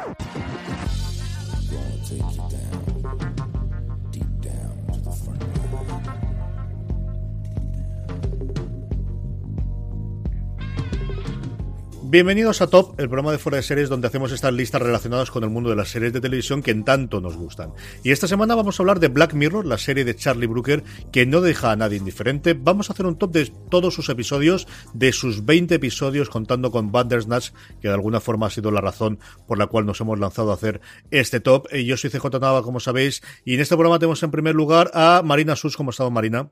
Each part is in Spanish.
Thank you. Bienvenidos a Top, el programa de fuera de series donde hacemos estas listas relacionadas con el mundo de las series de televisión que en tanto nos gustan. Y esta semana vamos a hablar de Black Mirror, la serie de Charlie Brooker que no deja a nadie indiferente. Vamos a hacer un top de todos sus episodios, de sus 20 episodios, contando con Bandersnatch, que de alguna forma ha sido la razón por la cual nos hemos lanzado a hacer este top. Eh, yo soy CJ Nava, como sabéis, y en este programa tenemos en primer lugar a Marina Sus. ¿Cómo ha estado Marina?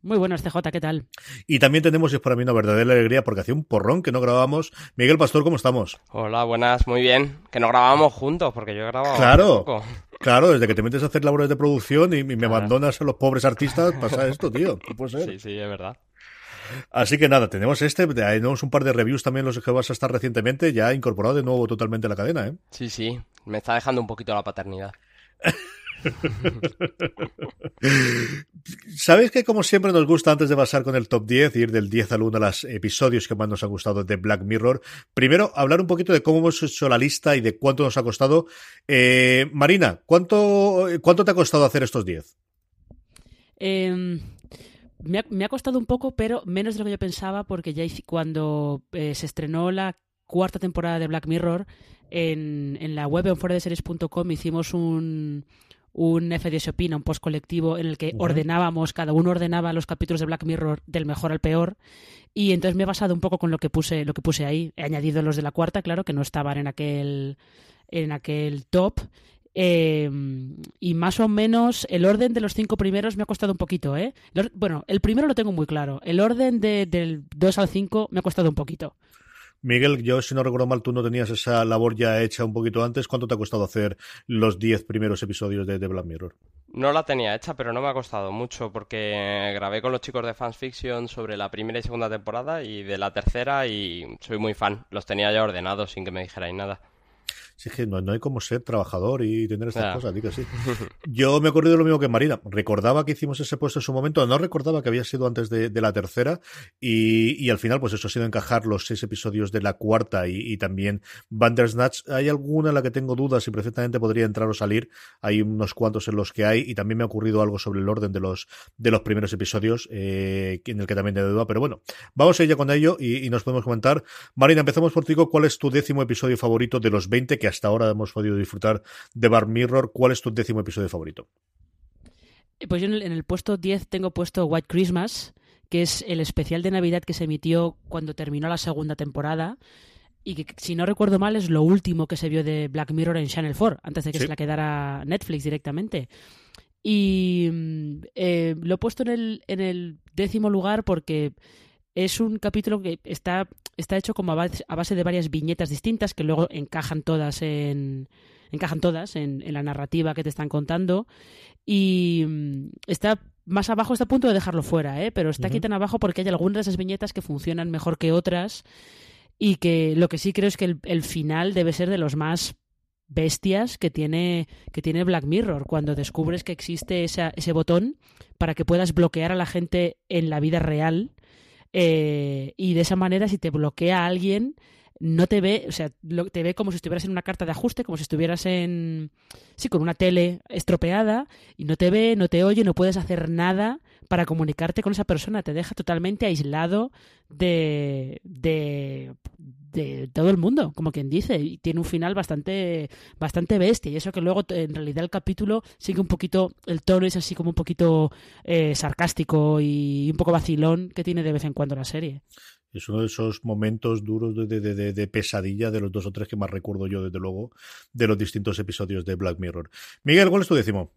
Muy buenas, CJ, ¿qué tal? Y también tenemos, y es para mí una verdadera alegría, porque hacía un porrón que no grabábamos. Miguel Pastor, ¿cómo estamos? Hola, buenas, muy bien. Que no grabábamos juntos, porque yo he grabado. Claro. Claro, desde que te metes a hacer labores de producción y, me abandonas a los pobres artistas, pasa esto, tío. puede ser? Sí, sí, es verdad. Así que nada, tenemos este, tenemos un par de reviews también los que vas a estar recientemente, ya incorporado de nuevo totalmente a la cadena, ¿eh? Sí, sí, me está dejando un poquito la paternidad. Sabéis que como siempre nos gusta antes de pasar con el top 10, ir del 10 al 1 a los episodios que más nos han gustado de Black Mirror. Primero, hablar un poquito de cómo hemos hecho la lista y de cuánto nos ha costado. Eh, Marina, ¿cuánto, ¿cuánto te ha costado hacer estos 10? Em, me, ha, costado un poco, pero menos de lo que yo pensaba, porque ya cuando eh, se estrenó la cuarta temporada de Black Mirror, en, en la web en series.com hicimos un, un FDS Opina, un post colectivo en el que ordenábamos, cada uno ordenaba los capítulos de Black Mirror del mejor al peor. Y entonces me he basado un poco con lo que puse, lo que puse ahí. He añadido los de la cuarta, claro, que no estaban en aquel, en aquel top. Em, y más o menos el orden de los cinco primeros me ha costado un poquito, ¿eh? bueno, el primero lo tengo muy claro. El orden de, del 2 al 5 me ha costado un poquito. Miguel, yo si no recuerdo mal, tú no tenías esa labor ya hecha un poquito antes. ¿Cuánto te ha costado hacer los 10 primeros episodios de, The Black Mirror? No la tenía hecha, pero no me ha costado mucho porque grabé con los chicos de Fans Fiction sobre la primera y segunda temporada y de la tercera y soy muy fan. Los tenía ya ordenados sin que me dijerais nada. Sí, es que no, hay como ser trabajador y tener estas cosas, digo sí. Yo me acuerdo de lo mismo que Marina. Recordaba que hicimos ese puesto en su momento, no recordaba que había sido antes de, la tercera y, al final pues eso ha sido encajar los seis episodios de la cuarta y, también Bandersnatch. Hay alguna en la que tengo dudas y perfectamente podría entrar o salir. Hay unos cuantos en los que hay y también me ha ocurrido algo sobre el orden de los, de los primeros episodios eh, en el que también tengo duda. Pero bueno, vamos a ir ya con ello y, nos podemos comentar. Marina, empezamos por ti. ¿Cuál es tu décimo episodio favorito de los 20 que hasta ahora hemos podido disfrutar de Bar Mirror. ¿Cuál es tu décimo episodio favorito? Eh, pues yo en el, puesto 10 tengo puesto White Christmas, que es el especial de Navidad que se emitió cuando terminó la segunda temporada y que, si no recuerdo mal, es lo último que se vio de Black Mirror en Channel 4, antes de que se la quedara Netflix directamente. Y mm, eh, lo he puesto en el, en el décimo lugar porque es un capítulo que está, está hecho como a base, de varias viñetas distintas que luego encajan todas en encajan todas en, la narrativa que te están contando y mm, está más abajo está a punto de dejarlo fuera, ¿eh? pero está aquí tan abajo porque hay algunas de esas viñetas que funcionan mejor que otras y que lo que sí creo es que el, final debe ser de los más bestias que tiene, que tiene Black Mirror, cuando descubres que existe ese botón para que puedas bloquear a la gente en la vida real eh, y de esa manera, si te bloquea a alguien, no te ve, o sea, te ve como si estuvieras en una carta de ajuste, como si estuvieras en, sí, con una tele estropeada y no te ve, no te oye, no puedes hacer nada para comunicarte con esa persona, te deja totalmente aislado de, de, de todo el mundo, como quien dice, y tiene un final bastante, bastante bestia, y eso que luego en realidad el capítulo sigue un poquito, el tono es así como un poquito eh, sarcástico y un poco vacilón que tiene de vez en cuando la serie. Es uno de esos momentos duros de, de, de, pesadilla de los dos o tres que más recuerdo yo, desde luego, de los distintos episodios de Black Mirror. Miguel, ¿cuál es tu décimo?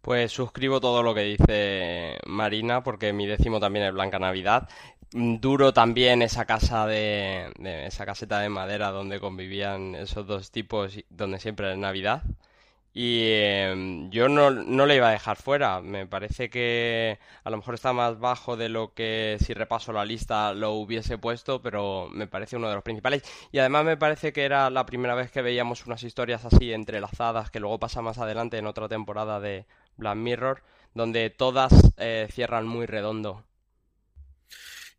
Pues suscribo todo lo que dice Marina, porque mi décimo también es Blanca Navidad. Duro también esa casa de, esa caseta de madera donde convivían esos dos tipos, donde siempre es Navidad. Y em, yo no, no le iba a dejar fuera. Me parece que a lo mejor está más bajo de lo que si repaso la lista lo hubiese puesto, pero me parece uno de los principales. Y además me parece que era la primera vez que veíamos unas historias así entrelazadas, que luego pasa más adelante en otra temporada de Black Mirror, donde todas eh, cierran muy redondo.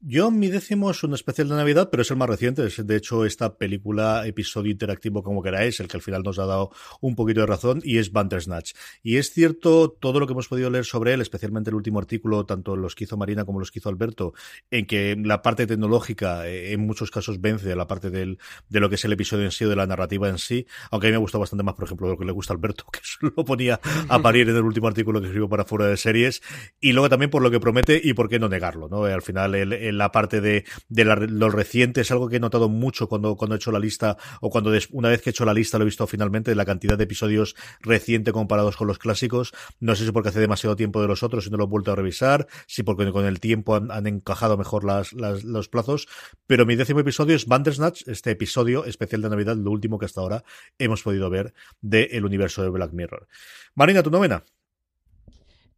Yo, mi décimo es un especial de Navidad, pero es el más reciente. Es, de hecho, esta película, episodio interactivo, como queráis, el que al final nos ha dado un poquito de razón, y es Bandersnatch. Y es cierto todo lo que hemos podido leer sobre él, especialmente el último artículo, tanto los que hizo Marina como los que hizo Alberto, en que la parte tecnológica eh, en muchos casos vence a la parte del, de lo que es el episodio en sí o de la narrativa en sí. Aunque a mí me ha gustado bastante más, por ejemplo, lo que le gusta a Alberto, que lo ponía a parir en el último artículo que escribió para fuera de series. Y luego también por lo que promete y por qué no negarlo, ¿no? Al final, el la parte de, de lo reciente es algo que he notado mucho cuando, he hecho la lista o cuando una vez que he hecho la lista lo he visto finalmente, la cantidad de episodios reciente comparados con los clásicos. No sé si porque hace demasiado tiempo de los otros y no lo he vuelto a revisar, si porque con el tiempo han, encajado mejor las, los plazos, pero mi décimo episodio es Bandersnatch, este episodio especial de Navidad, lo último que hasta ahora hemos podido ver del universo de Black Mirror. Marina, tu novena.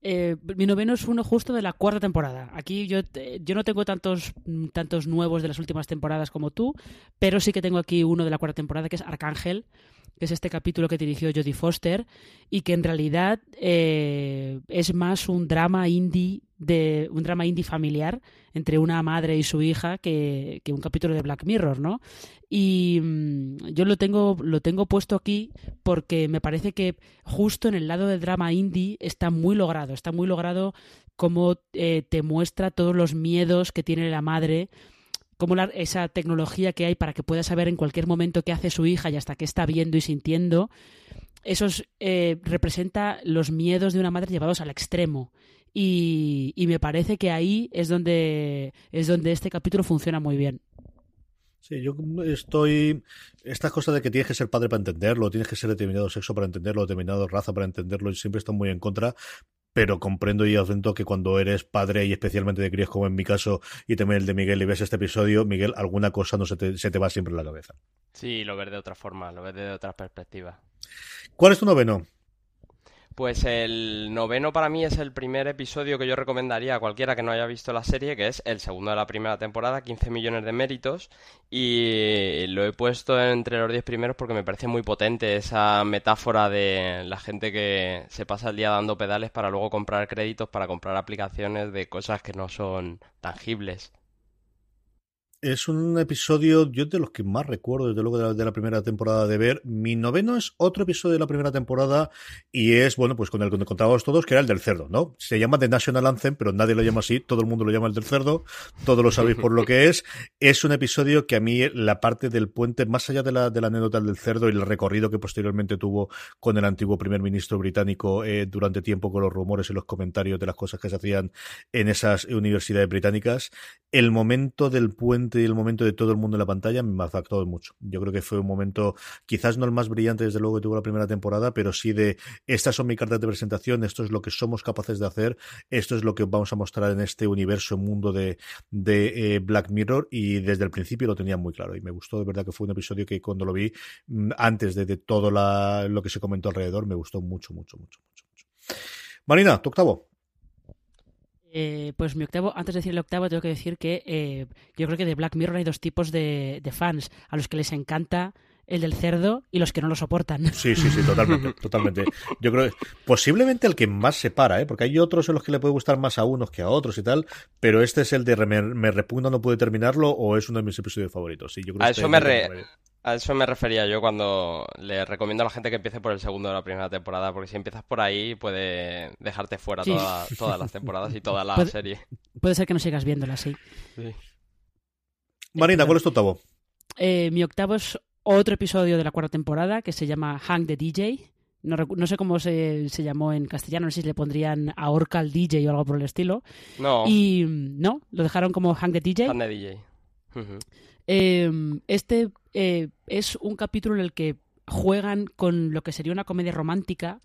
Eh, mi noveno es uno justo de la cuarta temporada. Aquí yo, yo no tengo tantos, tantos nuevos de las últimas temporadas como tú, pero sí que tengo aquí uno de la cuarta temporada que es Arcángel, que es este capítulo que dirigió Jodie Foster y que en realidad eh, es más un drama indie de un drama indie familiar entre una madre y su hija que, un capítulo de Black Mirror, ¿no? Y mm, yo lo tengo, lo tengo puesto aquí porque me parece que justo en el lado del drama indie está muy logrado, está muy logrado cómo eh, te muestra todos los miedos que tiene la madre esa tecnología que hay para que pueda saber en cualquier momento qué hace su hija y hasta qué está viendo y sintiendo, eso eh, representa los miedos de una madre llevados al extremo. Y, y, me parece que ahí es donde, es donde este capítulo funciona muy bien. Sí, yo estoy. Estas cosas de que tienes que ser padre para entenderlo, tienes que ser determinado sexo para entenderlo, determinado raza para entenderlo, y siempre estoy muy en contra pero comprendo y atento que cuando eres padre y especialmente de críos como en mi caso y también el de Miguel y ves este episodio, Miguel, alguna cosa no se te, se te va siempre en la cabeza. Sí, lo ves de otra forma, lo ves de otra perspectiva. ¿Cuál es tu noveno? Pues el noveno para mí es el primer episodio que yo recomendaría a cualquiera que no haya visto la serie, que es el segundo de la primera temporada, 15 millones de méritos, y lo he puesto entre los 10 primeros porque me parece muy potente esa metáfora de la gente que se pasa el día dando pedales para luego comprar créditos, para comprar aplicaciones de cosas que no son tangibles. Es un episodio, yo de los que más recuerdo, desde luego, de la, primera temporada de ver. Mi noveno es otro episodio de la primera temporada y es, bueno, pues con el que contábamos todos, que era el del cerdo, ¿no? Se llama The National Anthem, pero nadie lo llama así, todo el mundo lo llama el del cerdo, todos lo sabéis por lo que es. Es un episodio que a mí la parte del puente, más allá de la, de la anécdota del cerdo y el recorrido que posteriormente tuvo con el antiguo primer ministro británico eh, durante tiempo con los rumores y los comentarios de las cosas que se hacían en esas universidades británicas, el momento del puente y el momento de todo el mundo en la pantalla me afectó mucho. Yo creo que fue un momento, quizás no el más brillante desde luego que tuvo la primera temporada, pero sí de estas son mis cartas de presentación, esto es lo que somos capaces de hacer, esto es lo que vamos a mostrar en este universo, mundo de, de eh, Black Mirror y desde el principio lo tenía muy claro y me gustó de verdad que fue un episodio que cuando lo vi mm, antes de, todo lo que se comentó alrededor me gustó mucho, mucho, mucho, mucho. mucho. Marina, tu octavo. Eh, pues mi octavo, antes de decir el octavo, tengo que decir que eh, yo creo que de Black Mirror hay dos tipos de, fans, a los que les encanta el del cerdo y los que no lo soportan. Sí, sí, sí, totalmente, totalmente. Yo creo que posiblemente el que más separa, ¿eh? porque hay otros en los que le puede gustar más a unos que a otros y tal, pero este es el de me, repugna, no puede terminarlo o es uno de mis episodios favoritos. Sí, yo creo a, este eso me a eso me refería yo cuando le recomiendo a la gente que empiece por el segundo de la primera temporada, porque si empiezas por ahí puede dejarte fuera todas las temporadas y toda la serie. Puede ser que no sigas viéndola, sí. Marina, ¿cuál es tu octavo? Eh, mi octavo es otro episodio de la cuarta temporada que se llama Hang the DJ. No, sé cómo se, llamó en castellano, no sé si le pondrían ahorca al DJ o algo por el estilo. No. Y no, lo dejaron como Hang the DJ. Hang the DJ. Em, este eh, es un capítulo en el que juegan con lo que sería una comedia romántica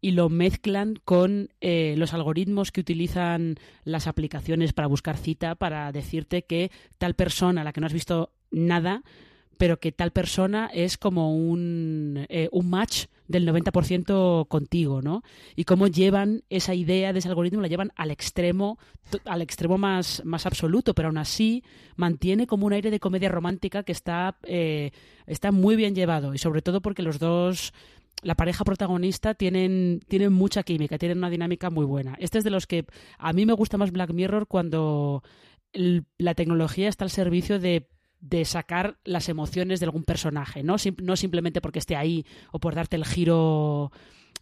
y lo mezclan con eh, los algoritmos que utilizan las aplicaciones para buscar cita para decirte que tal persona la que no has visto nada pero que tal persona es como un, eh, un match del 90% contigo, ¿no? Y cómo llevan esa idea de ese algoritmo, la llevan al extremo, al extremo más, más absoluto, pero aún así mantiene como un aire de comedia romántica que está, eh, está muy bien llevado, y sobre todo porque los dos la pareja protagonista tienen, tienen mucha química, tienen una dinámica muy buena. Este es de los que a mí me gusta más Black Mirror cuando la tecnología está al servicio de de sacar las emociones de algún personaje, ¿no? no simplemente porque esté ahí o por darte el giro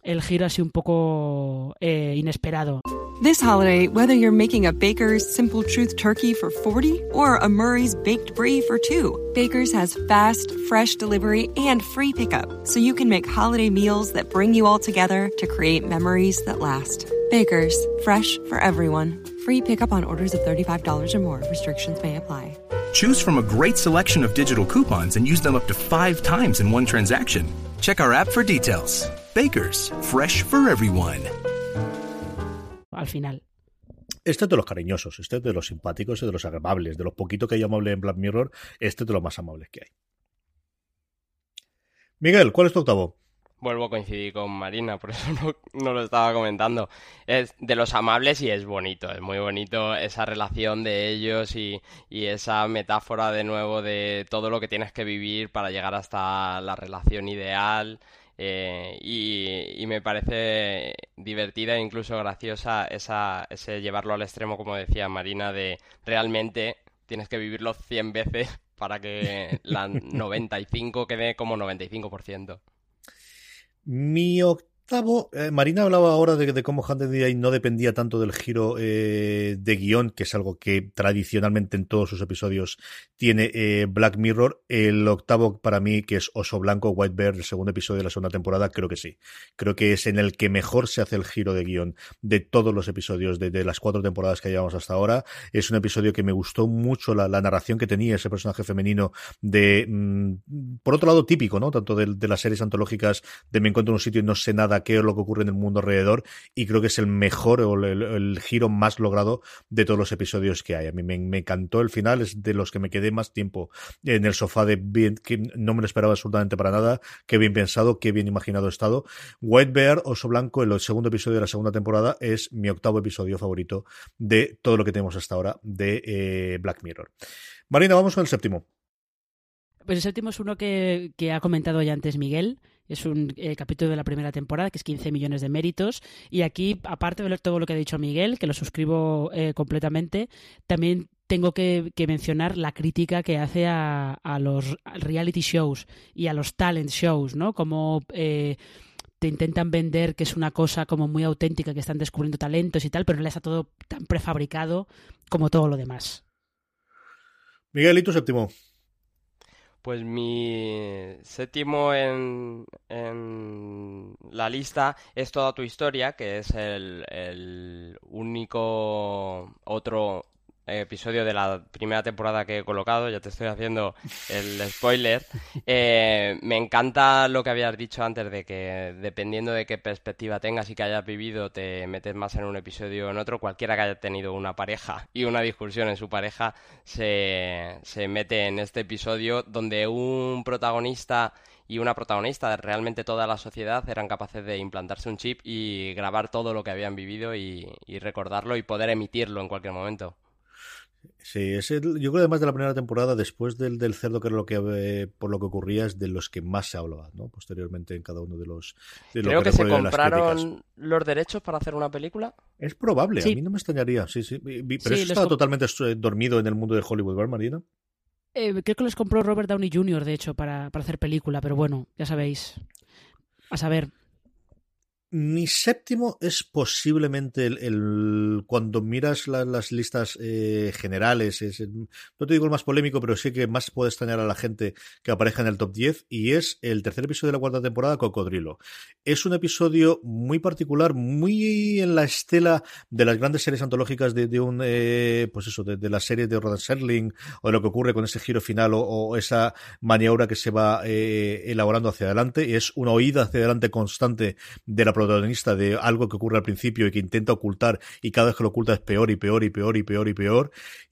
el giro así un poco eh, inesperado. This holiday, whether you're making a Baker's Simple Truth turkey for 40 or a Murray's baked brie for 2, Baker's has fast, fresh delivery and free pickup, so you can make holiday meals that bring you all together to create memories that last. Baker's, fresh for everyone. Free pickup on orders of $35 or more. Restrictions may apply. Choose from a great selection of digital coupons and use them up to five times in one transaction. Check our app for details. Bakers, fresh for everyone. Al final. Este es de los cariñosos, este es de los simpáticos, este de los agradables, de los poquito que hay amable en Black Mirror, este es de los más amables que hay. Miguel, ¿cuál es tu octavo? Vuelvo a coincidir con Marina, por eso no, lo estaba comentando. Es de los amables y es bonito, es muy bonito esa relación de ellos y, esa metáfora de nuevo de todo lo que tienes que vivir para llegar hasta la relación ideal. Eh, y, me parece divertida e incluso graciosa esa, ese llevarlo al extremo, como decía Marina, de realmente tienes que vivirlo 100 veces para que la 95 quede como 95% mío eh, Marina hablaba ahora de, cómo Hand Day no dependía tanto del giro eh, de guion, que es algo que tradicionalmente en todos sus episodios tiene eh, Black Mirror. El octavo para mí, que es Oso Blanco, White Bear, el segundo episodio de la segunda temporada, creo que sí. Creo que es en el que mejor se hace el giro de guion de todos los episodios de, las cuatro temporadas que llevamos hasta ahora. Es un episodio que me gustó mucho la, narración que tenía ese personaje femenino de, mm, por otro lado, típico, ¿no? Tanto de, de las series antológicas de me encuentro en un sitio y no sé nada es lo que ocurre en el mundo alrededor y creo que es el mejor o el, giro más logrado de todos los episodios que hay. A mí me, encantó el final, es de los que me quedé más tiempo en el sofá de bien, que no me lo esperaba absolutamente para nada, qué bien pensado, qué bien imaginado estado. White Bear, Oso Blanco, el segundo episodio de la segunda temporada, es mi octavo episodio favorito de todo lo que tenemos hasta ahora de eh, Black Mirror. Marina, vamos con el séptimo. Pues el séptimo es uno que ha comentado ya antes Miguel, es un eh, capítulo de la primera temporada, que es 15 millones de méritos. Y aquí, aparte de todo lo que ha dicho Miguel, que lo suscribo eh, completamente, también tengo que, mencionar la crítica que hace a, los reality shows y a los talent shows, ¿no? Como eh, te intentan vender que es una cosa como muy auténtica, que están descubriendo talentos y tal, pero no le está todo tan prefabricado como todo lo demás. Miguel, ¿y tu séptimo? Pues mi séptimo en, en, la lista es Toda tu historia, que es el, el único otro episodio de la primera temporada que he colocado, ya te estoy haciendo el spoiler. Eh, me encanta lo que habías dicho antes de que dependiendo de qué perspectiva tengas y que hayas vivido, te metes más en un episodio o en otro. Cualquiera que haya tenido una pareja y una discusión en su pareja se, se mete en este episodio donde un protagonista y una protagonista, realmente toda la sociedad eran capaces de implantarse un chip y grabar todo lo que habían vivido y recordarlo y poder emitirlo en cualquier momento. Sí, es yo creo además de la primera temporada, después del, del cerdo, que era lo que eh, por lo que ocurría, es de los que más se hablaba, ¿no? Posteriormente en cada uno de los. creo que, se compraron los derechos para hacer una película. Es probable, a mí no me extrañaría, sí, sí. Pero eso estaba totalmente dormido en el mundo de Hollywood, ¿verdad, Marina? Eh, creo que los compró Robert Downey Jr., de hecho, para, para hacer película, pero bueno, ya sabéis. A saber. Mi séptimo es posiblemente el, cuando miras las listas eh, generales, es no te digo el más polémico, pero sí que más puede extrañar a la gente que aparezca en el top 10 y es el tercer episodio de la cuarta temporada, Cocodrilo. Es un episodio muy particular, muy en la estela de las grandes series antológicas de, un, eh, pues eso, de, la serie de Rodan Serling o de lo que ocurre con ese giro final o, esa maniobra que se va eh, elaborando hacia adelante. Y es una oída hacia adelante constante de la protagonista de algo que ocurre al principio y que intenta ocultar y cada vez que lo oculta es peor y peor y peor y peor y peor.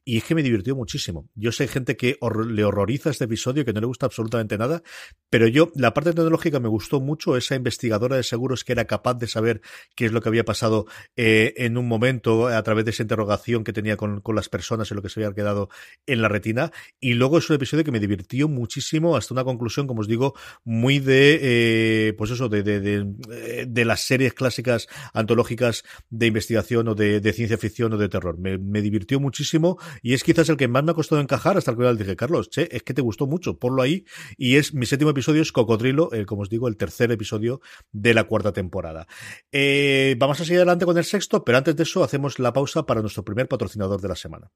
Y es que me divirtió muchísimo. Yo sé gente que le horroriza este episodio, que no le gusta absolutamente nada, pero yo, la parte tecnológica me gustó mucho, esa investigadora de seguros que era capaz de saber qué es lo que había pasado eh, en un momento a través de esa interrogación que tenía con, las personas y lo que se había quedado en la retina. Y luego es un episodio que me divirtió muchísimo hasta una conclusión, como os digo, muy de, eh, pues eso, de, de, de, eh, de, las series clásicas antológicas de investigación o de, ciencia ficción o de terror. Me divirtió muchísimo y es quizás el que más me ha costado encajar hasta el final dije, Carlos, che, es que te gustó mucho, ponlo ahí. Y es mi séptimo episodio es Cocodrilo, el, como os digo, el tercer episodio de la cuarta temporada. Eh, vamos a seguir adelante con el sexto, pero antes de eso hacemos la pausa para nuestro primer patrocinador de la semana.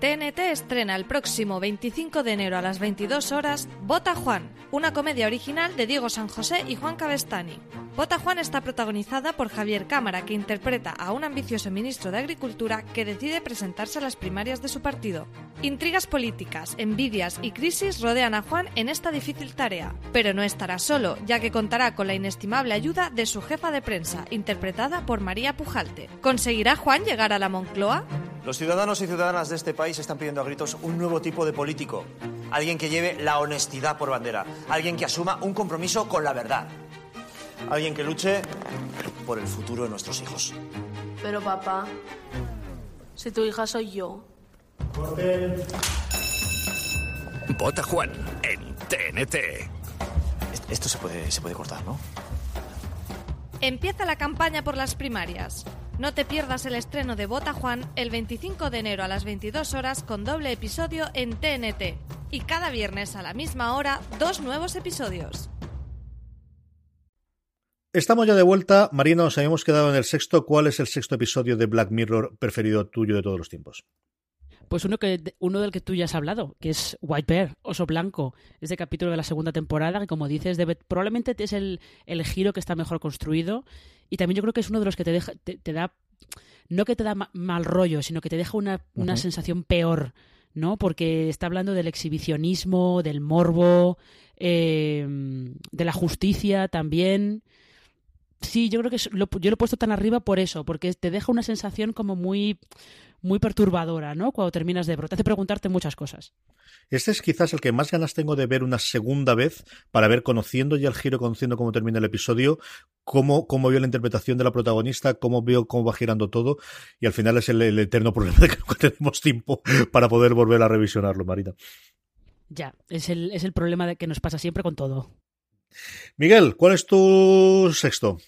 TNT estrena el próximo 25 de enero a las 22 horas Bota Juan, una comedia original de Diego San José y Juan Cabestani. Bota Juan está protagonizada por Javier Cámara, que interpreta a un ambicioso ministro de Agricultura que decide presentarse a las primarias de su partido. Intrigas políticas, envidias y crisis rodean a Juan en esta difícil tarea, pero no estará solo, ya que contará con la inestimable ayuda de su jefa de prensa, interpretada por María Pujalte. ¿Conseguirá Juan llegar a la Moncloa? Los ciudadanos y ciudadanas de este país están pidiendo a gritos un nuevo tipo de político. Alguien que lleve la honestidad por bandera. Alguien que asuma un compromiso con la verdad. Alguien que luche por el futuro de nuestros hijos. Pero papá, si tu hija soy yo. Vota Juan en TNT. Esto se puede, se puede cortar, ¿no? Empieza la campaña por las primarias. No te pierdas el estreno de Bota Juan el 25 de enero a las 22 horas con doble episodio en TNT. Y cada viernes a la misma hora, dos nuevos episodios. Estamos ya de vuelta. Marina, nos habíamos quedado en el sexto. ¿Cuál es el sexto episodio de Black Mirror preferido tuyo de todos los tiempos? Pues uno que uno del que tú ya has hablado, que es White Bear, Oso Blanco. Este capítulo de la segunda temporada, que como dices, debe, probablemente es el, el giro que está mejor construido y también yo creo que es uno de los que te, deja, te, da, no que te da mal rollo, sino que te deja una, una sensación peor, ¿no? Porque está hablando del exhibicionismo, del morbo, eh, de la justicia también. Sí, yo creo que yo lo he puesto tan arriba por eso, porque te deja una sensación como muy muy perturbadora, ¿no? Cuando terminas de ver, te hace preguntarte muchas cosas. Este es quizás el que más ganas tengo de ver una segunda vez para ver, conociendo ya el giro, conociendo cómo termina el episodio, cómo, cómo veo la interpretación de la protagonista, cómo veo cómo va girando todo, y al final es el, eterno problema de que no tenemos tiempo para poder volver a revisionarlo, Marita. Ya, es el, es el problema de que nos pasa siempre con todo. Miguel, ¿cuál es tu sexto?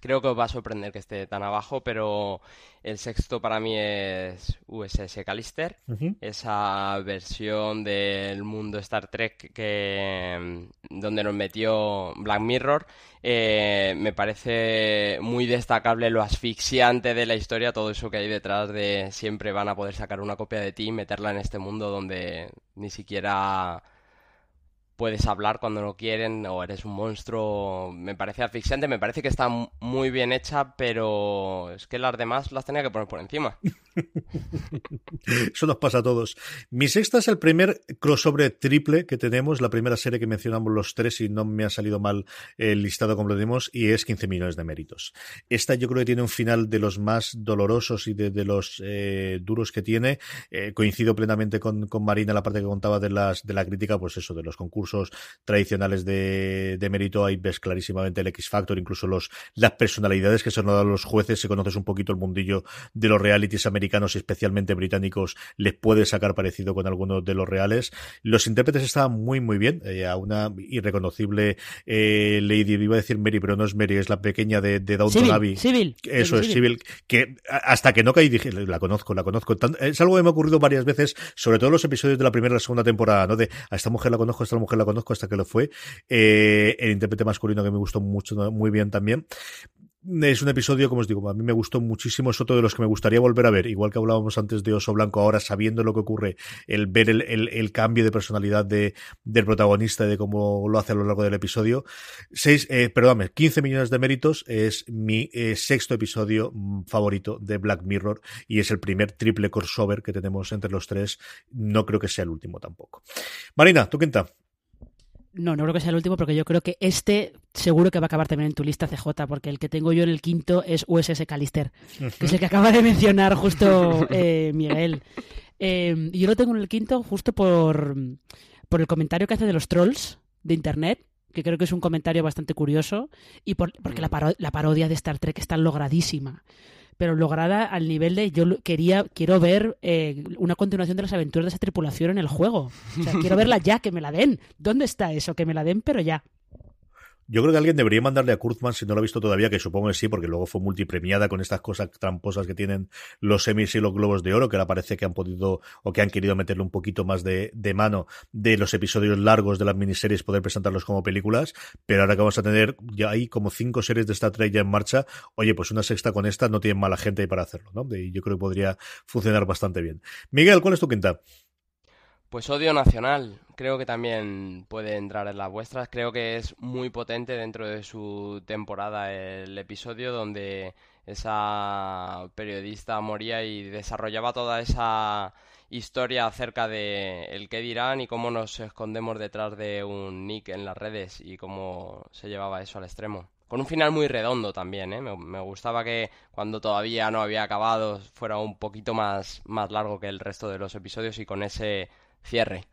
Creo que os va a sorprender que esté tan abajo, pero el sexto para mí es USS Callister, esa versión del mundo Star Trek que donde nos metió Black Mirror. Eh, me parece muy destacable lo asfixiante de la historia, todo eso que hay detrás de siempre van a poder sacar una copia de ti y meterla en este mundo donde ni siquiera puedes hablar cuando no quieren o eres un monstruo. Me parece asfixiante, me parece que está muy bien hecha, pero es que las demás las tenía que poner por encima. Eso nos pasa a todos. Mi sexta es el primer crossover triple que tenemos, la primera serie que mencionamos los tres y no me ha salido mal el listado como lo dimos, y es 15 millones de méritos. Esta yo creo que tiene un final de los más dolorosos y de, los eh, duros que tiene. Eh, coincido plenamente con, con Marina la parte que contaba de, las, de la crítica, pues eso, de los concursos tradicionales de, de mérito, ahí ves clarísimamente el X Factor, incluso los, las personalidades que se han dado a los jueces, si conoces un poquito el mundillo de los realities americanos y especialmente británicos, les puede sacar parecido con algunos de los reales. Los intérpretes estaban muy, muy bien, eh, a una irreconocible eh, Lady, iba a decir Mary, pero no es Mary, es la pequeña de, de Downton Abbey. Civil. Eso es, Civil, que hasta que no caí dije, la conozco, la conozco. Es algo que me ha ocurrido varias veces, sobre todo en los episodios de la primera y la segunda temporada, ¿no? De a esta mujer la conozco, a esta mujer la conozco, hasta que lo fue. Eh, el intérprete masculino que me gustó mucho, muy bien también es un episodio, como os digo, a mí me gustó muchísimo, es otro de los que me gustaría volver a ver, igual que hablábamos antes de Oso Blanco, ahora sabiendo lo que ocurre, el ver el, el, cambio de personalidad de, del protagonista y de cómo lo hace a lo largo del episodio. Seis, eh, perdóname, 15 millones de méritos es mi eh, sexto episodio mm, favorito de Black Mirror y es el primer triple crossover que tenemos entre los tres. No creo que sea el último tampoco. Marina, ¿tú quién está? No, no creo que sea el último porque yo creo que este seguro que va a acabar también en tu lista CJ, porque el que tengo yo en el quinto es USS Callister, que es el que acaba de mencionar justo eh, Miguel. Eh, yo lo tengo en el quinto justo por, por el comentario que hace de los trolls de Internet, que creo que es un comentario bastante curioso, y por, porque la, la parodia de Star Trek está logradísima pero lograda al nivel de yo quería quiero ver eh, una continuación de las aventuras de esa tripulación en el juego. O sea, quiero verla ya, que me la den. ¿Dónde está eso? Que me la den, pero ya. Yo creo que alguien debería mandarle a Kurtzman, si no lo ha visto todavía, que supongo que sí, porque luego fue multipremiada con estas cosas tramposas que tienen los semis y los globos de oro, que ahora parece que han podido o que han querido meterle un poquito más de, de mano de los episodios largos de las miniseries, poder presentarlos como películas, pero ahora que vamos a tener ya hay como cinco series de Star Trek ya en marcha, oye, pues una sexta con esta no tiene mala gente ahí para hacerlo, ¿no? Y yo creo que podría funcionar bastante bien. Miguel, ¿cuál es tu quinta? Pues Odio Nacional, creo que también puede entrar en las vuestras. Creo que es muy potente dentro de su temporada el episodio donde esa periodista moría y desarrollaba toda esa historia acerca de el qué dirán y cómo nos escondemos detrás de un nick en las redes y cómo se llevaba eso al extremo. Con un final muy redondo también, ¿eh? me, gustaba que cuando todavía no había acabado fuera un poquito más, más largo que el resto de los episodios y con ese cierre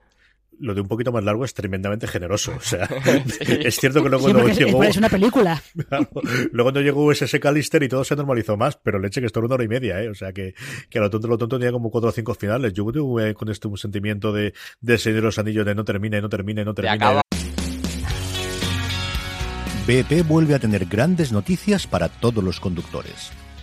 lo de un poquito más largo es tremendamente generoso. O sea, es cierto que luego no llegó. Es una película. luego no llegó ese Callister y todo se normalizó más, pero leche que esto era una hora y media, ¿eh? O sea, que, que a lo tonto, lo tonto tenía como cuatro o cinco finales. Yo tuve con este un sentimiento de, de Señor de los Anillos de no termine, no termine, no termine. BP vuelve a tener grandes noticias para todos los conductores.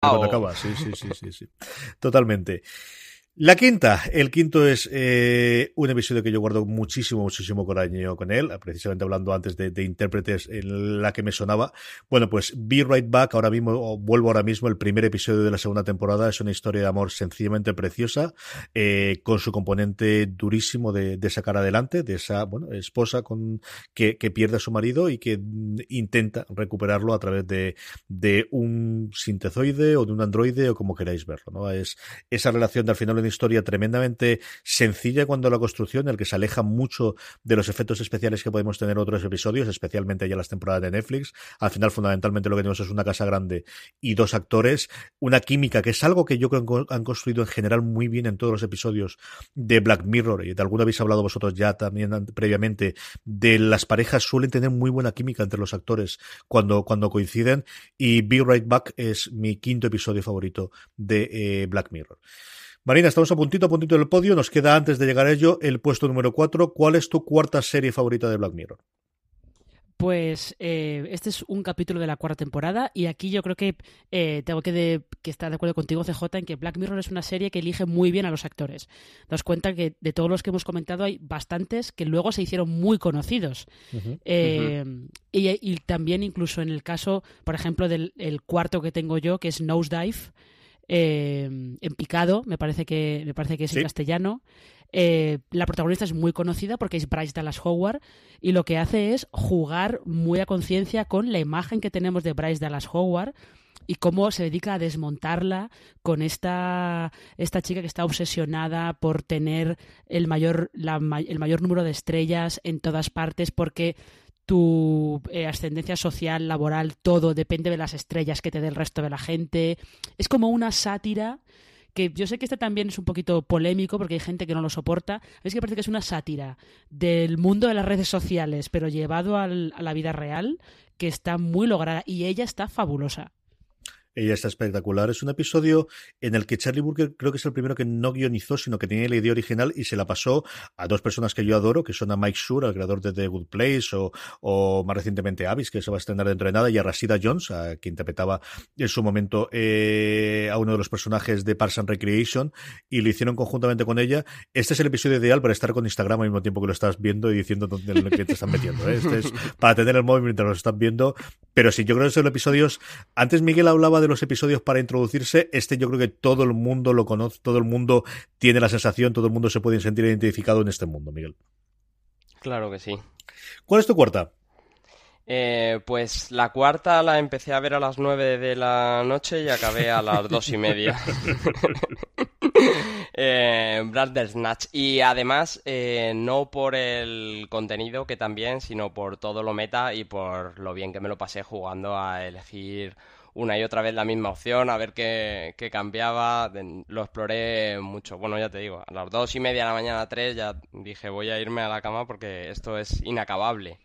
Acaba, sí, sí, sí, sí, sí. Totalmente. La quinta, el quinto es eh, un episodio que yo guardo muchísimo, muchísimo coraje con él, precisamente hablando antes de, intérpretes en la que me sonaba. Bueno, pues Be Right Back, ahora mismo, o vuelvo ahora mismo, el primer episodio de la segunda temporada, es una historia de amor sencillamente preciosa, eh, con su componente durísimo de, sacar adelante, de esa, bueno, esposa con, que, pierde a su marido y que intenta recuperarlo a través de, de un sintezoide o de un androide o como queráis verlo, ¿no? Es esa relación de al final historia tremendamente sencilla cuando la construcción, en el que se aleja mucho de los efectos especiales que podemos tener en otros episodios, especialmente ya las temporadas de Netflix. Al final, fundamentalmente, lo que tenemos es una casa grande y dos actores, una química que es algo que yo creo que han construido en general muy bien en todos los episodios de Black Mirror, y de alguna habéis hablado vosotros ya también previamente, de las parejas suelen tener muy buena química entre los actores cuando, cuando coinciden, y Be Right Back es mi quinto episodio favorito de eh, Black Mirror. Marina, estamos a puntito a puntito del podio. Nos queda antes de llegar a ello el puesto número 4. ¿Cuál es tu cuarta serie favorita de Black Mirror? Pues eh, este es un capítulo de la cuarta temporada y aquí yo creo que eh, tengo que, estar de acuerdo contigo, CJ, en que Black Mirror es una serie que elige muy bien a los actores. Nos cuenta que de todos los que hemos comentado hay bastantes que luego se hicieron muy conocidos. Eh, y, también incluso en el caso, por ejemplo, del cuarto que tengo yo, que es Nosedive, en picado, me parece que, me parece que es en castellano. Eh, la protagonista es muy conocida porque es Bryce Dallas Howard y lo que hace es jugar muy a conciencia con la imagen que tenemos de Bryce Dallas Howard y cómo se dedica a desmontarla con esta, esta chica que está obsesionada por tener el mayor, el mayor número de estrellas en todas partes porque tu eh, ascendencia social, laboral, todo depende de las estrellas que te dé el resto de la gente. Es como una sátira que yo sé que este también es un poquito polémico porque hay gente que no lo soporta, es que parece que es una sátira del mundo de las redes sociales, pero llevado a la vida real, que está muy lograda y ella está fabulosa. Ella está espectacular. Es un episodio en el que Charlie Burger creo que es el primero que no guionizó, sino que tenía la idea original y se la pasó a dos personas que yo adoro, que son a Mike Shure, el creador de The Good Place, o, más recientemente Avis, que se va a estrenar dentro de nada, y a Rashida Jones, a, que interpretaba en su momento eh, a uno de los personajes de Parks and Recreation, y lo hicieron conjuntamente con ella. Este es el episodio ideal para estar con Instagram al mismo tiempo que lo estás viendo y diciendo dónde que te están metiendo. ¿eh? Este es para tener el móvil mientras lo estás viendo. Pero sí, yo creo que son episodios. Antes Miguel hablaba de los episodios para introducirse, este yo creo que todo el mundo lo conoce, todo el mundo tiene la sensación, todo el mundo se puede sentir identificado en este mundo, Miguel. Claro que sí. ¿Cuál es tu cuarta? Eh, pues la cuarta la empecé a ver a las nueve de la noche y acabé a las dos y media. eh, Snatch. Y además, eh, no por el contenido, que también, sino por todo lo meta y por lo bien que me lo pasé jugando a elegir una y otra vez la misma opción, a ver qué, cambiaba. Lo exploré mucho. Bueno, ya te digo, a las dos y media de la mañana, tres, ya dije voy a irme a la cama porque esto es inacabable.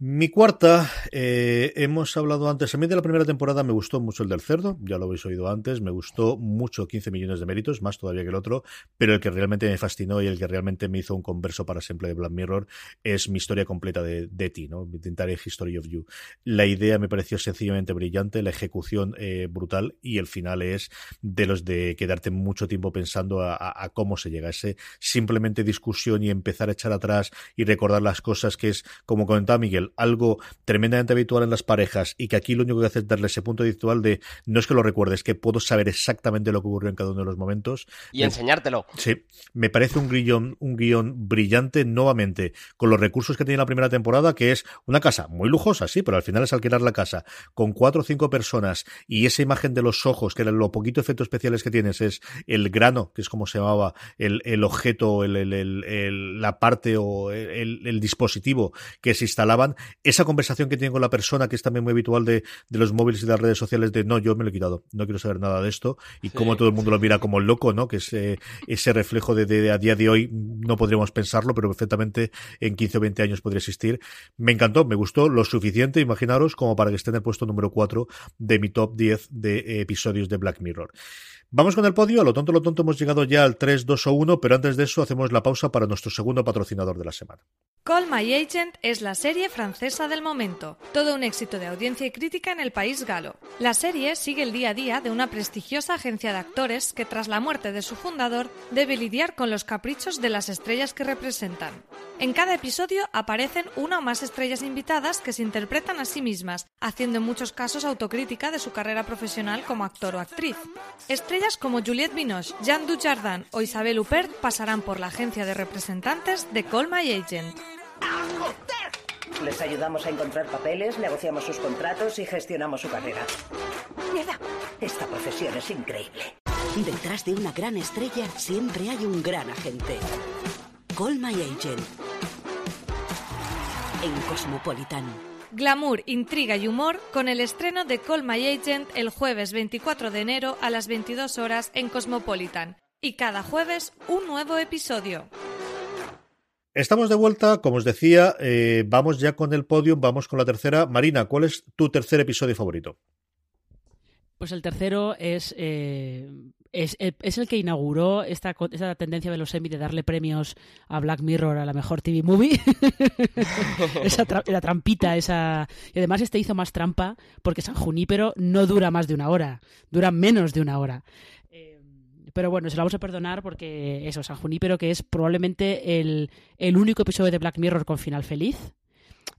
Mi cuarta, eh, hemos hablado antes, a mí de la primera temporada me gustó mucho el del cerdo, ya lo habéis oído antes, me gustó mucho 15 millones de méritos, más todavía que el otro, pero el que realmente me fascinó y el que realmente me hizo un converso para siempre de Black Mirror es mi historia completa de, de ti, ¿no? Intentaré History of You. La idea me pareció sencillamente brillante, la ejecución eh, brutal y el final es de los de quedarte mucho tiempo pensando a, a cómo se llega a ese simplemente discusión y empezar a echar atrás y recordar las cosas que es, como comentaba Miguel, algo tremendamente habitual en las parejas y que aquí lo único que hace es darle ese punto virtual de no es que lo recuerdes, que puedo saber exactamente lo que ocurrió en cada uno de los momentos. Y enseñártelo. Sí, me parece un guion, un guion brillante nuevamente con los recursos que tiene la primera temporada, que es una casa muy lujosa, sí, pero al final es alquilar la casa con cuatro o cinco personas y esa imagen de los ojos, que lo poquito efectos especiales que tienes es el grano, que es como se llamaba el, el objeto, el, el, la parte o el dispositivo que se instalaban, esa conversación que tiene con la persona, que es también muy habitual de, los móviles y de las redes sociales, de no, yo me lo he quitado, no quiero saber nada de esto, y cómo todo el mundo lo mira como loco, ¿no? Que es ese reflejo de, a día de hoy, no podríamos pensarlo, pero perfectamente en 15 o 20 años podría existir. Me encantó, me gustó lo suficiente, imaginaros, como para que esté en el puesto número 4 de mi top 10 de episodios de Black Mirror. Vamos con el podio, a lo tonto, lo tonto hemos llegado ya al 3, 2 o 1, pero antes de eso hacemos la pausa para nuestro segundo patrocinador de la semana. Call My Agent es la serie francesa del momento, todo un éxito de audiencia y crítica en el país galo. La serie sigue el día a día de una prestigiosa agencia de actores que tras la muerte de su fundador debe lidiar con los caprichos de las estrellas que representan. En cada episodio aparecen una o más estrellas invitadas que se interpretan a sí mismas, haciendo en muchos casos autocrítica de su carrera profesional como actor o actriz. Estrellas como Juliette Binoche, Jean Dujardin o Isabelle Huppert pasarán por la agencia de representantes de Call My Agent. Les ayudamos a encontrar papeles, negociamos sus contratos y gestionamos su carrera. Esta profesión es increíble. Detrás de una gran estrella siempre hay un gran agente. Call My Agent. En Cosmopolitan. Glamour, intriga y humor con el estreno de Call My Agent el jueves 24 de enero a las 22 horas en Cosmopolitan. Y cada jueves un nuevo episodio. Estamos de vuelta, como os decía, eh, vamos ya con el podio, vamos con la tercera. Marina, ¿cuál es tu tercer episodio favorito? Pues el tercero es, eh, es, es, el que inauguró esta, esta tendencia de los Emmy de darle premios a Black Mirror a la mejor TV movie. esa la trampita, esa. Y además este hizo más trampa porque San Junípero no dura más de una hora, dura menos de una hora. Pero bueno, se lo vamos a perdonar porque eso, San Junípero, que es probablemente el, único episodio de Black Mirror con final feliz.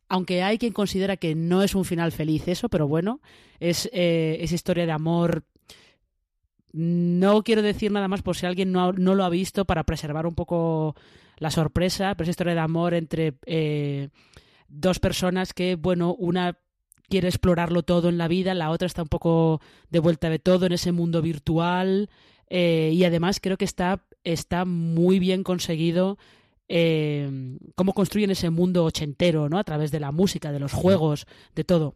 Aunque hay quien considera que no es un final feliz eso, pero bueno, es, eh, historia de amor. No quiero decir nada más por si alguien no, lo ha visto para preservar un poco la sorpresa, pero es historia de amor entre eh, dos personas que, bueno, una quiere explorarlo todo en la vida, la otra está un poco de vuelta de todo en ese mundo virtual. Eh, y además creo que está, está muy bien conseguido eh, cómo construyen ese mundo ochentero, ¿no? A través de la música, de los juegos, de todo.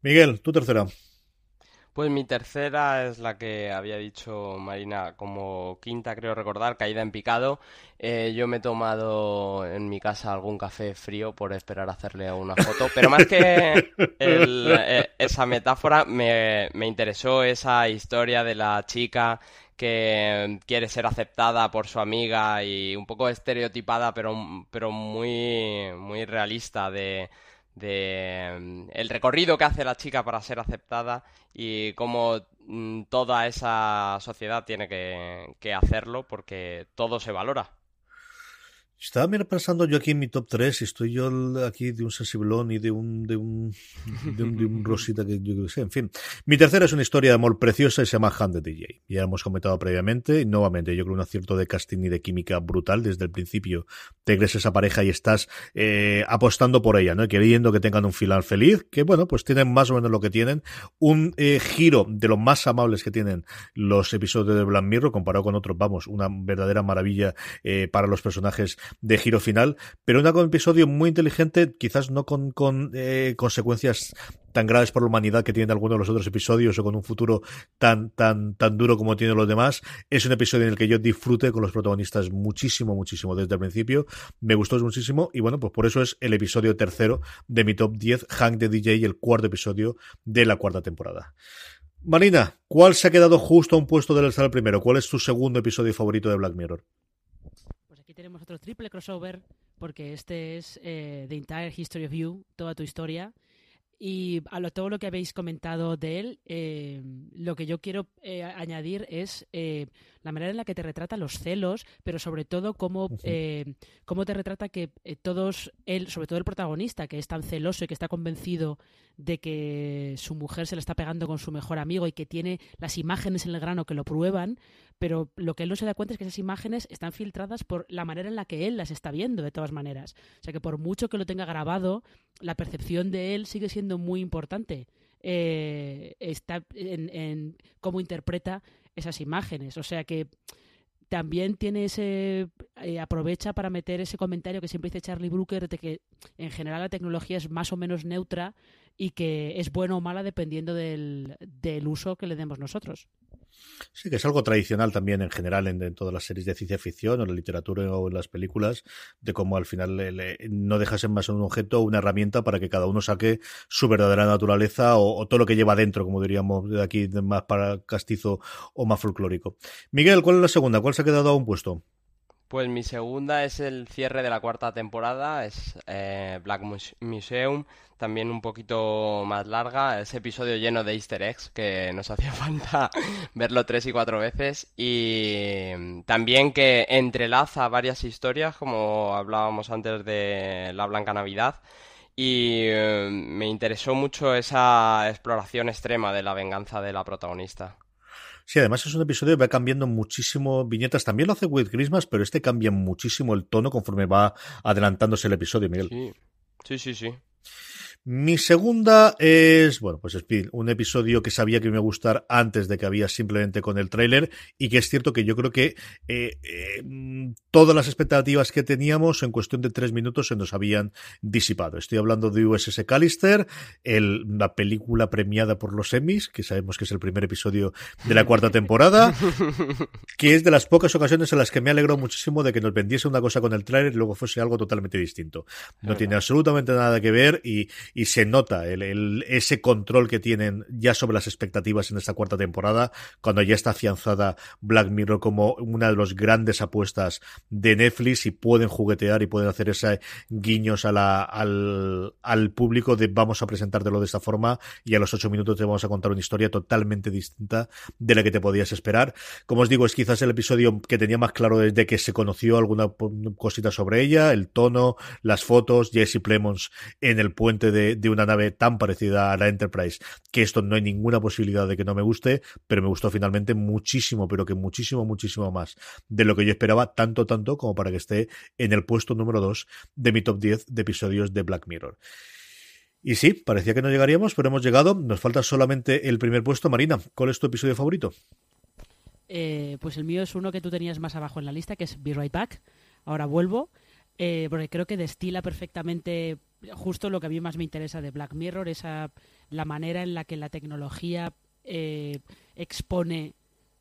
Miguel, tu tercera. Pues mi tercera es la que había dicho Marina como quinta, creo recordar, caída en picado. Eh, yo me he tomado en mi casa algún café frío por esperar a hacerle una foto, pero más que eh, esa metáfora, me, me interesó esa historia de la chica que quiere ser aceptada por su amiga y un poco estereotipada, pero, pero muy, muy realista de de mm, el recorrido que hace la chica para ser aceptada y cómo mm, toda esa sociedad tiene que, que hacerlo porque todo se valora. Estaba pensando yo aquí en mi top 3 y estoy yo aquí de un sensiblón y de un, de un, de un, rosita que yo sé. En fin, mi tercera es una historia de amor preciosa y se llama Hand the DJ. Ya hemos comentado previamente y nuevamente yo creo un acierto de casting y de química brutal desde el principio. Te crees esa pareja y estás eh, apostando por ella, ¿no? Queriendo que tengan un final feliz, que bueno, pues tienen más o menos lo que tienen. Un eh, giro de los más amables que tienen los episodios de Black Mirror comparado con otros, vamos, una verdadera maravilla eh, para los personajes de giro final, pero un episodio muy inteligente, quizás no con, con eh, consecuencias tan graves para la humanidad que tienen algunos de los otros episodios o con un futuro tan, tan, tan duro como tienen los demás. Es un episodio en el que yo disfrute con los protagonistas muchísimo, muchísimo desde el principio. Me gustó muchísimo y bueno, pues por eso es el episodio tercero de mi top 10, Hank de DJ, y el cuarto episodio de la cuarta temporada. Marina, ¿cuál se ha quedado justo a un puesto del estar primero? ¿Cuál es tu segundo episodio favorito de Black Mirror? Triple crossover, porque este es eh, The Entire History of You, toda tu historia. Y a lo, todo lo que habéis comentado de él, eh, lo que yo quiero eh, añadir es la manera en la que te retrata los celos, pero sobre todo cómo, cómo te retrata que todos, él, sobre todo el protagonista, que es tan celoso y que está convencido de que su mujer se le está pegando con su mejor amigo y que tiene las imágenes en el grano que lo prueban, pero lo que él no se da cuenta es que esas imágenes están filtradas por la manera en la que él las está viendo, de todas maneras. O sea que por mucho que lo tenga grabado, la percepción de él sigue siendo muy importante. Eh, está en, cómo interpreta esas imágenes. O sea que también tiene ese eh, aprovecha para meter ese comentario que siempre dice Charlie Brooker de que en general la tecnología es más o menos neutra y que es buena o mala dependiendo del, del uso que le demos nosotros. Sí, que es algo tradicional también en general en, todas las series de ciencia ficción o en la literatura o en las películas, de cómo al final no dejas en más un objeto o una herramienta para que cada uno saque su verdadera naturaleza o, todo lo que lleva dentro, como diríamos de aquí, más para castizo o más folclórico. Miguel, ¿cuál es la segunda? ¿Cuál se ha quedado a un puesto? Pues mi segunda es el cierre de la cuarta temporada, es eh, Black Museum, también un poquito más larga, ese episodio lleno de easter eggs que nos hacía falta verlo tres y cuatro veces y también que entrelaza varias historias como hablábamos antes de la Blanca Navidad y eh, me interesó mucho esa exploración extrema de la venganza de la protagonista. Sí, además es un episodio que va cambiando muchísimo viñetas. También lo hace With Christmas, pero este cambia muchísimo el tono conforme va adelantándose el episodio, Miguel. Sí, sí, sí. sí. Mi segunda es, bueno, pues es un episodio que sabía que me iba a gustar antes de que había simplemente con el tráiler y que es cierto que yo creo que eh, eh, todas las expectativas que teníamos en cuestión de tres minutos se nos habían disipado. Estoy hablando de USS Callister, el, la película premiada por los Emmys, que sabemos que es el primer episodio de la cuarta temporada, que es de las pocas ocasiones en las que me alegró muchísimo de que nos vendiese una cosa con el tráiler y luego fuese algo totalmente distinto. No tiene absolutamente nada que ver y y se nota el, ese control que tienen ya sobre las expectativas en esta cuarta temporada, cuando ya está afianzada Black Mirror como una de las grandes apuestas de Netflix y pueden juguetear y pueden hacer ese guiños a la, al, al público de vamos a presentártelo de esta forma y a los ocho minutos te vamos a contar una historia totalmente distinta de la que te podías esperar. Como os digo, es quizás el episodio que tenía más claro desde que se conoció alguna cosita sobre ella, el tono, las fotos, Jesse Plemons en el puente de de, una nave tan parecida a la Enterprise, que esto no hay ninguna posibilidad de que no me guste, pero me gustó finalmente muchísimo, pero que muchísimo, muchísimo más de lo que yo esperaba, tanto, tanto como para que esté en el puesto número 2 de mi top 10 de episodios de Black Mirror. Y sí, parecía que no llegaríamos, pero hemos llegado. Nos falta solamente el primer puesto. Marina, ¿cuál es tu episodio favorito? Eh, pues el mío es uno que tú tenías más abajo en la lista, que es Be Right Back. Ahora vuelvo, eh, porque creo que destila perfectamente justo lo que a mí más me interesa de Black Mirror, esa la manera en la que la tecnología eh, expone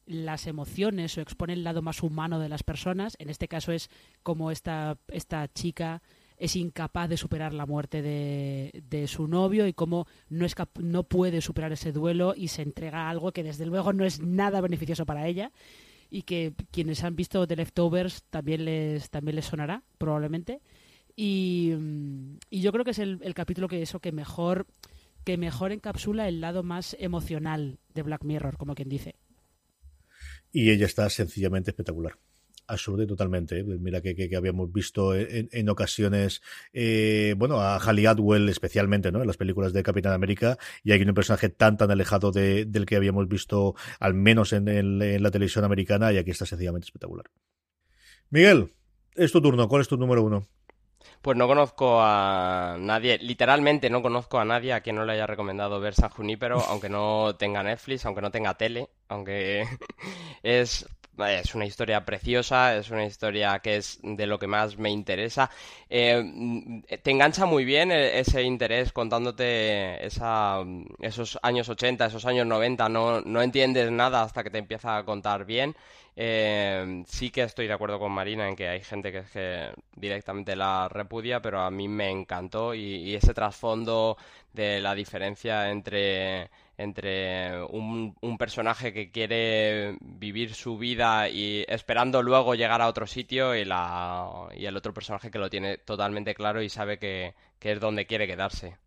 las emociones o expone el lado más humano de las personas. En este caso es como esta, esta chica es incapaz de superar la muerte de, de su novio y cómo no, es no puede superar ese duelo y se entrega a algo que desde luego no es nada beneficioso para ella y que quienes han visto The Leftovers también les, también les sonará, probablemente. Y, yo creo que es el, capítulo que eso que mejor que mejor encapsula el lado más emocional de Black Mirror, como quien dice. Y ella está sencillamente espectacular. Absolutamente, totalmente. ¿eh? Mira que, que, habíamos visto en, ocasiones, eh, bueno, a Halle Atwell especialmente, ¿no? En las películas de Capitán América, y hay un personaje tan, tan alejado del que habíamos visto, al menos en, en la televisión americana, y aquí está sencillamente espectacular. Miguel, es tu turno. ¿Cuál es tu número uno? Pues no conozco a nadie, literalmente no conozco a nadie a quien no le haya recomendado ver San Junípero, aunque no tenga Netflix, aunque no tenga tele, aunque es es una historia preciosa, es una historia que es de lo que más me interesa. Eh, te engancha muy bien e, ese interés contándote esos años 80, esos años 90, no, no entiendes nada hasta que te empieza a contar bien. Eh, sí que estoy de acuerdo con Marina en que hay gente que es que directamente la repudia, pero a mí me encantó y, ese trasfondo de la diferencia entre entre un, un, personaje que quiere vivir su vida y esperando luego llegar a otro sitio y, la, y el otro personaje que lo tiene totalmente claro y sabe que, que es donde quiere quedarse.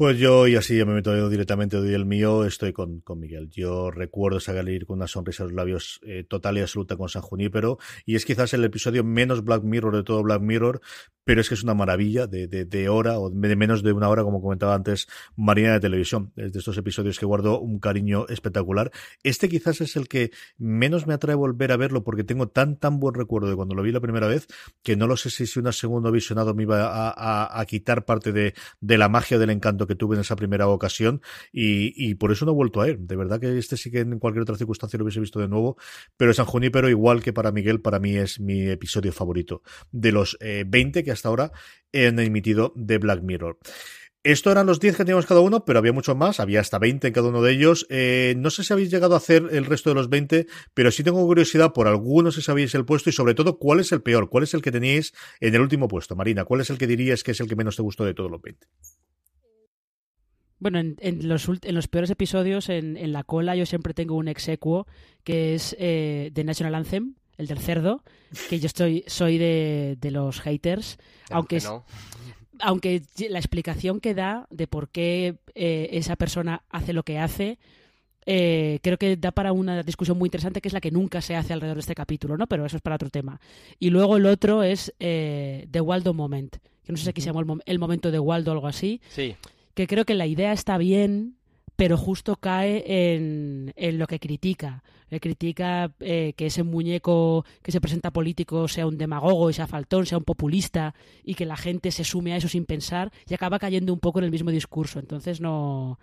Pues yo, y así ya me meto directamente doy el mío, estoy con, con Miguel. Yo recuerdo salir con una sonrisa en los labios eh, total y absoluta con San Junípero, y es quizás el episodio menos Black Mirror de todo Black Mirror, pero es que es una maravilla de, de, de hora, o de menos de una hora, como comentaba antes, Marina de Televisión. Es de estos episodios que guardo un cariño espectacular. Este quizás es el que menos me atrae volver a verlo, porque tengo tan, tan buen recuerdo de cuando lo vi la primera vez, que no lo sé si, si un segundo visionado me iba a, a, a quitar parte de, de la magia del encanto que tuve en esa primera ocasión y, por eso no he vuelto a ir. De verdad que este sí que en cualquier otra circunstancia lo hubiese visto de nuevo, pero San Junípero, igual que para Miguel, para mí es mi episodio favorito de los 20 eh, que hasta ahora han emitido de Black Mirror. Esto eran los 10 que teníamos cada uno, pero había muchos más, había hasta 20 en cada uno de ellos. Eh, no sé si habéis llegado a hacer el resto de los 20, pero sí tengo curiosidad por algunos si sabéis el puesto y sobre todo cuál es el peor, cuál es el que teníais en el último puesto. Marina, ¿cuál es el que dirías que es el que menos te gustó de todos los 20? Bueno, en, los, en los peores episodios, en, en, la cola, yo siempre tengo un exequo que es eh, de National Anthem, el del cerdo, que yo estoy soy de, de los haters, aunque, aunque la explicación que da de por qué eh, esa persona hace lo que hace, eh, creo que da para una discusión muy interesante que es la que nunca se hace alrededor de este capítulo, ¿no? Pero eso es para otro tema. Y luego el otro es The Waldo Moment, que no sé si aquí se llama el, el momento de Waldo o algo así. Sí que creo que la idea está bien, pero justo cae en, en lo que critica. Le critica eh, que ese muñeco que se presenta político sea un demagogo sea faltón, sea un populista y que la gente se sume a eso sin pensar y acaba cayendo un poco en el mismo discurso. Entonces no...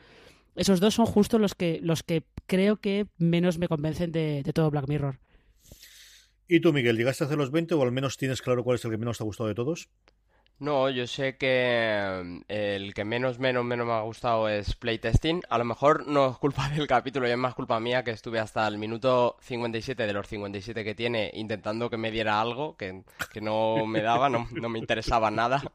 Esos dos son justo los que, los que creo que menos me convencen de, de todo Black Mirror. ¿Y tú, Miguel, llegaste a los 20 o al menos tienes claro cuál es el que menos te ha gustado de todos? No, yo sé que mm, el que menos, menos, menos me ha gustado es playtesting. A lo mejor no es culpa del capítulo, es más culpa mía que estuve hasta el minuto 57 de los 57 que tiene intentando que me diera algo que, no me daba, no, no me interesaba nada.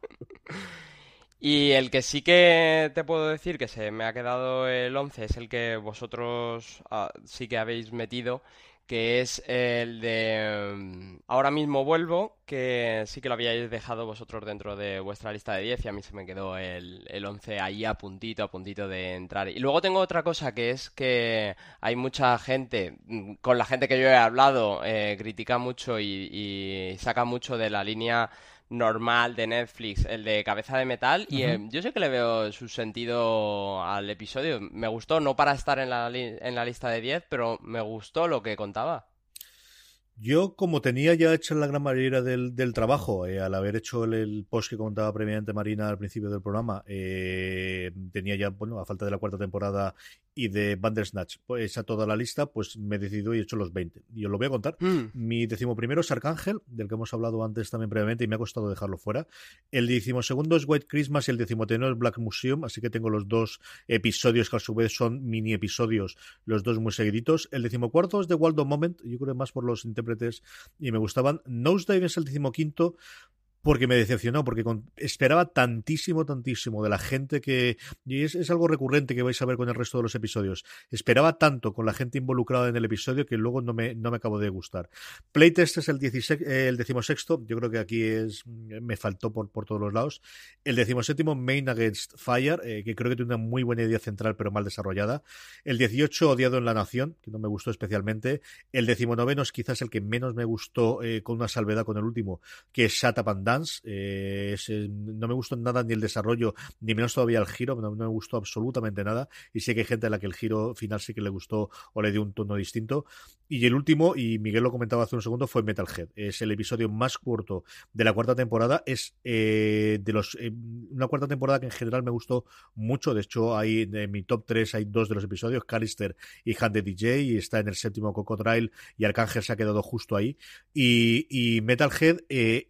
Y el que sí que te puedo decir que se me ha quedado el 11 es el que vosotros ah, sí que habéis metido, que es el de mm, Ahora mismo vuelvo, que sí que lo habíais dejado vosotros dentro de vuestra lista de 10 y a mí se me quedó el, el 11 ahí a puntito, a puntito de entrar. Y luego tengo otra cosa que es que hay mucha gente, mm, con la gente que yo he hablado, eh, critica mucho y, y saca mucho de la línea normal de Netflix, el de Cabeza de Metal, y eh, yo sé que le veo su sentido al episodio. Me gustó, no para estar en la, en la lista de 10, pero me gustó lo que contaba. Yo, como tenía ya hecho la gran mayoría del, del trabajo, eh, al haber hecho el, post que contaba previamente Marina al principio del programa, eh, tenía ya, bueno, a falta de la cuarta temporada y de Bandersnatch, pues a toda la lista, pues me he decidido y he hecho los 20. Y os lo voy a contar. Mm. Mi decimoprimero es Arcángel, del que hemos hablado antes también previamente y me ha costado dejarlo fuera. El decimosegundo es White Christmas y el decimotercero es Black Museum, así que tengo los dos episodios que a su vez son mini episodios, los dos muy seguiditos. El decimocuarto es The Waldo Moment, yo creo que más por los intérpretes y me gustaban. Nosedive es el decimoquinto porque me decepcionó, porque esperaba tantísimo, tantísimo de la gente que... Y es, algo recurrente que vais a ver con el resto de los episodios. Esperaba tanto con la gente involucrada en el episodio que luego no me, no me acabo de gustar. Playtest es el, 16, el decimosexto, yo creo que aquí es me faltó por, por todos los lados. El decimoséptimo, Main Against Fire, eh, que creo que tiene una muy buena idea central pero mal desarrollada. El 18, Odiado en la Nación, que no me gustó especialmente. El decimonoveno es quizás el que menos me gustó eh, con una salvedad con el último, que es Shut eh, no me gustó nada ni el desarrollo, ni menos todavía el giro, no, me gustó absolutamente nada. Y sé que hay gente a la que el giro final sí que le gustó o le dio un tono distinto. Y el último, y Miguel lo comentaba hace un segundo, fue Metalhead. Es el episodio más corto de la cuarta temporada. Es eh, de los eh, una cuarta temporada que en general me gustó mucho. De hecho, hay en mi top 3 hay dos de los episodios, Callister y Hand the DJ, y está en el séptimo Cocodrile, y Arcángel se ha quedado justo ahí. Y, Metalhead,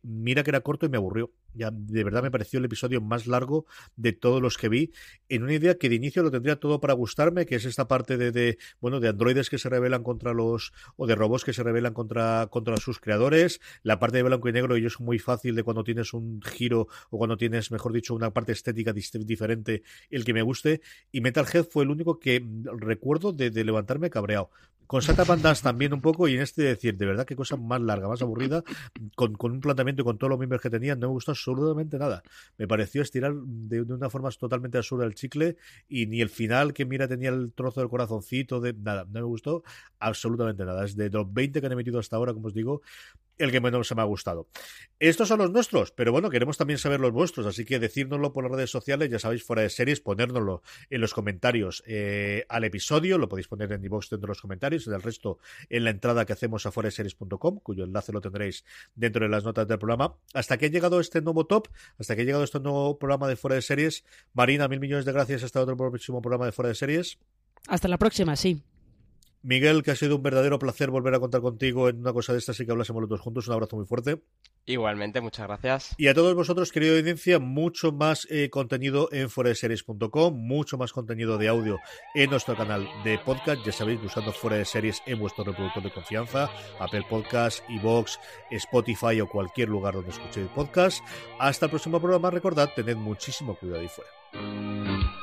mira que era corto y me aburrió. Ya, de verdad me pareció el episodio más largo de todos los que vi, en una idea que de inicio lo tendría todo para gustarme, que es esta parte de, de bueno, de androides que se rebelan contra los, o de robots que se rebelan contra, contra sus creadores, la parte de blanco y negro, y es muy fácil de cuando tienes un giro, o cuando tienes, mejor dicho, una parte estética diferente, el que me guste, y Metalhead fue el único que recuerdo de, de levantarme cabreado. Con Sata Pandas también un poco, y en este decir, de verdad, qué cosa más larga, más aburrida, con, con un planteamiento y con todos los miembros que tenían, no me gustó absolutamente nada. Me pareció estirar de, una forma totalmente absurda el chicle, y ni el final que mira tenía el trozo del corazoncito, de nada, no me gustó absolutamente nada. Es de los 20 que han emitido hasta ahora, como os digo, el que menos se me ha gustado. Estos son los nuestros, pero bueno, queremos también saber los vuestros, así que decírnoslo por las redes sociales, ya sabéis, fuera de series, ponérnoslo en los comentarios eh, al episodio, lo podéis poner en iVoox dentro de los comentarios, el resto en la entrada que hacemos a series.com, cuyo enlace lo tendréis dentro de las notas del programa. Hasta que ha llegado este nuevo top, hasta que ha llegado este nuevo programa de fuera de series, Marina, mil millones de gracias hasta otro próximo programa de fuera de series. Hasta la próxima, sí. Miguel, que ha sido un verdadero placer volver a contar contigo en una cosa de estas y que hablásemos los dos juntos. Un abrazo muy fuerte. Igualmente, muchas gracias. Y a todos vosotros, querida audiencia, mucho más eh, contenido en foreseries.com, mucho más contenido de audio en nuestro canal de podcast. Ya sabéis, buscando fuera de series en vuestro reproductor de confianza, Apple Podcast, Evox, Spotify o cualquier lugar donde escuchéis podcast. Hasta el próximo programa. Recordad, tened muchísimo cuidado ahí fuera.